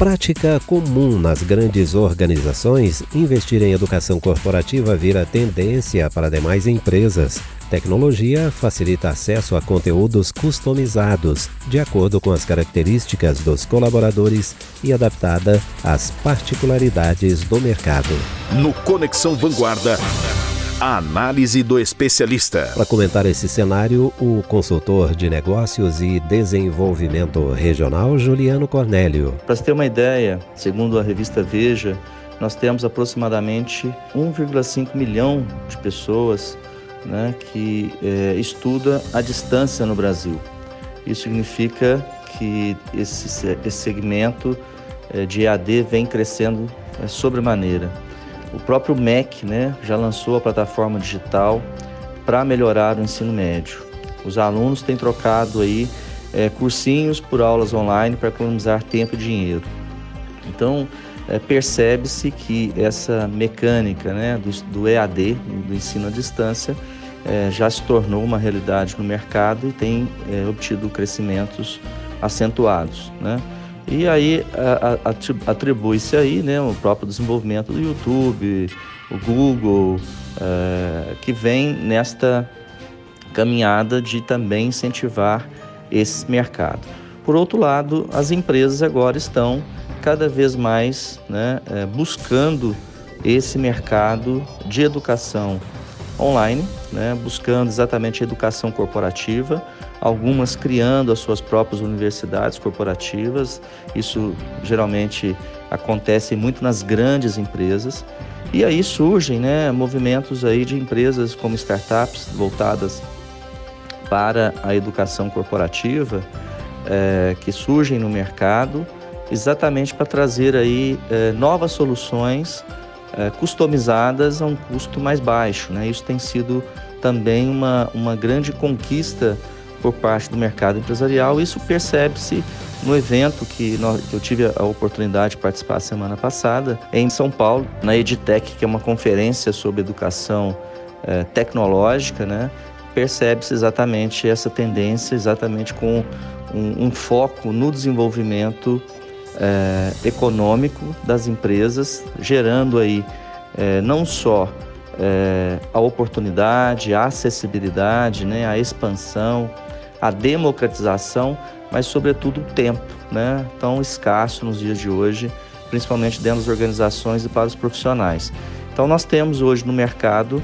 prática comum nas grandes organizações, investir em educação corporativa vira tendência para demais empresas. Tecnologia facilita acesso a conteúdos customizados, de acordo com as características dos colaboradores e adaptada às particularidades do mercado. No Conexão Vanguarda. A análise do especialista. Para comentar esse cenário, o consultor de negócios e desenvolvimento regional, Juliano Cornélio. Para você ter uma ideia, segundo a revista Veja, nós temos aproximadamente 1,5 milhão de pessoas né, que é, estuda à distância no Brasil. Isso significa que esse, esse segmento é, de EAD vem crescendo é, sobremaneira. O próprio MEC né, já lançou a plataforma digital para melhorar o ensino médio. Os alunos têm trocado aí é, cursinhos por aulas online para economizar tempo e dinheiro. Então, é, percebe-se que essa mecânica né, do, do, EAD, do ensino à distância, é, já se tornou uma realidade no mercado e tem obtido crescimentos acentuados. Né? E aí atribui-se aí né, o próprio desenvolvimento do YouTube, o Google, é, que vem nesta caminhada de também incentivar esse mercado. Por outro lado, as empresas agora estão cada vez mais né, é, buscando esse mercado de educação online, né, buscando exatamente a educação corporativa, algumas criando as suas próprias universidades corporativas. Isso geralmente acontece muito nas grandes empresas. E aí surgem né, movimentos aí de empresas como startups voltadas para a educação corporativa é, que surgem no mercado exatamente para trazer aí é, novas soluções é, customizadas a um custo mais baixo. Né? Isso tem sido também uma, uma grande conquista por parte do mercado empresarial. Isso percebe-se no evento que, nós, que eu tive a oportunidade de participar semana passada em São Paulo, na Editec, que é uma conferência sobre educação eh, tecnológica, né? percebe-se exatamente essa tendência, exatamente com um, um foco no desenvolvimento eh, econômico das empresas, gerando aí eh, não só a oportunidade, a acessibilidade, né, a expansão, a democratização, mas sobretudo o tempo, né? tão escasso nos dias de hoje, principalmente dentro das organizações e para os profissionais. Então nós temos hoje no mercado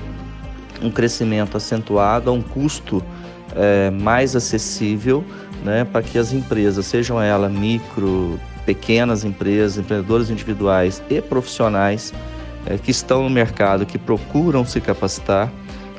um crescimento acentuado a um custo é, mais acessível né, para que as empresas, sejam elas micro, pequenas empresas, empreendedores individuais e profissionais é, que estão no mercado, que procuram se capacitar,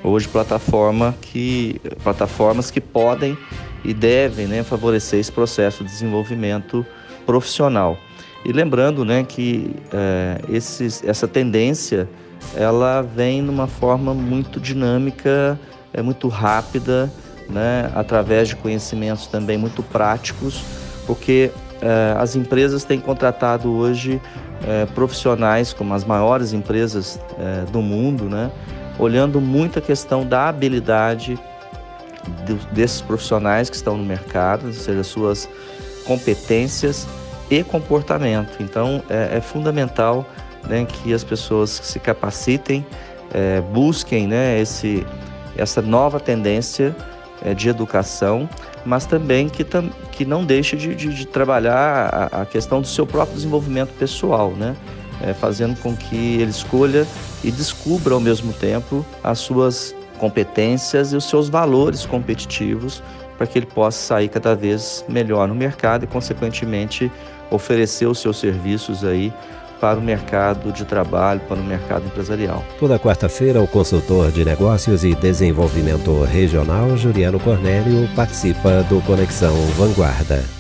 hoje plataforma que, plataformas que podem e devem né, favorecer esse processo de desenvolvimento profissional. E lembrando né, que é, esses, essa tendência ela vem numa forma muito dinâmica, é muito rápida, né, através de conhecimentos também muito práticos, porque é, as empresas têm contratado hoje é, profissionais como as maiores empresas é, do mundo, né, olhando muito a questão da habilidade desses profissionais que estão no mercado, ou seja, suas competências e comportamento. Então, é, é fundamental né, que as pessoas se capacitem, é, busquem né, esse, essa nova tendência é, de educação, mas também que, que não deixe de, de, de trabalhar a, a, questão do seu próprio desenvolvimento pessoal, né? É, fazendo com que ele escolha e descubra ao mesmo tempo as suas competências e os seus valores competitivos para que ele possa sair cada vez melhor no mercado e, consequentemente, oferecer os seus serviços aí para o mercado de trabalho, para o mercado empresarial. Toda quarta-feira, o consultor de negócios e desenvolvimento regional, Juliano Cornélio, participa do Conexão Vanguarda.